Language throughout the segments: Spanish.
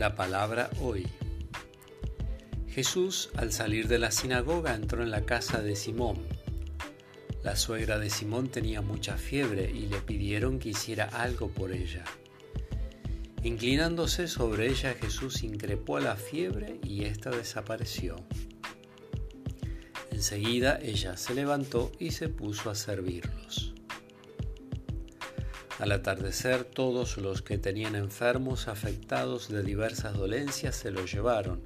La palabra hoy. Jesús al salir de la sinagoga entró en la casa de Simón. La suegra de Simón tenía mucha fiebre y le pidieron que hiciera algo por ella. Inclinándose sobre ella, Jesús increpó a la fiebre y ésta desapareció. Enseguida ella se levantó y se puso a servirlos. Al atardecer todos los que tenían enfermos afectados de diversas dolencias se los llevaron,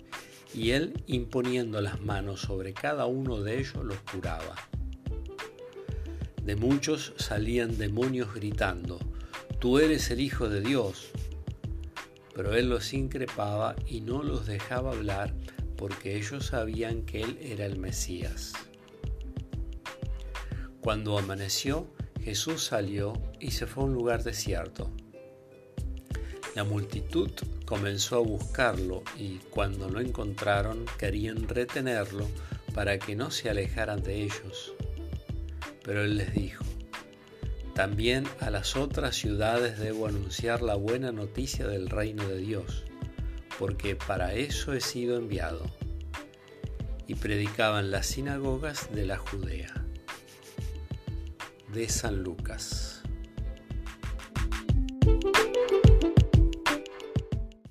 y él imponiendo las manos sobre cada uno de ellos los curaba. De muchos salían demonios gritando, Tú eres el Hijo de Dios. Pero él los increpaba y no los dejaba hablar porque ellos sabían que él era el Mesías. Cuando amaneció, Jesús salió y se fue a un lugar desierto. La multitud comenzó a buscarlo y cuando lo encontraron querían retenerlo para que no se alejaran de ellos. Pero él les dijo, también a las otras ciudades debo anunciar la buena noticia del reino de Dios, porque para eso he sido enviado. Y predicaban las sinagogas de la Judea de San Lucas.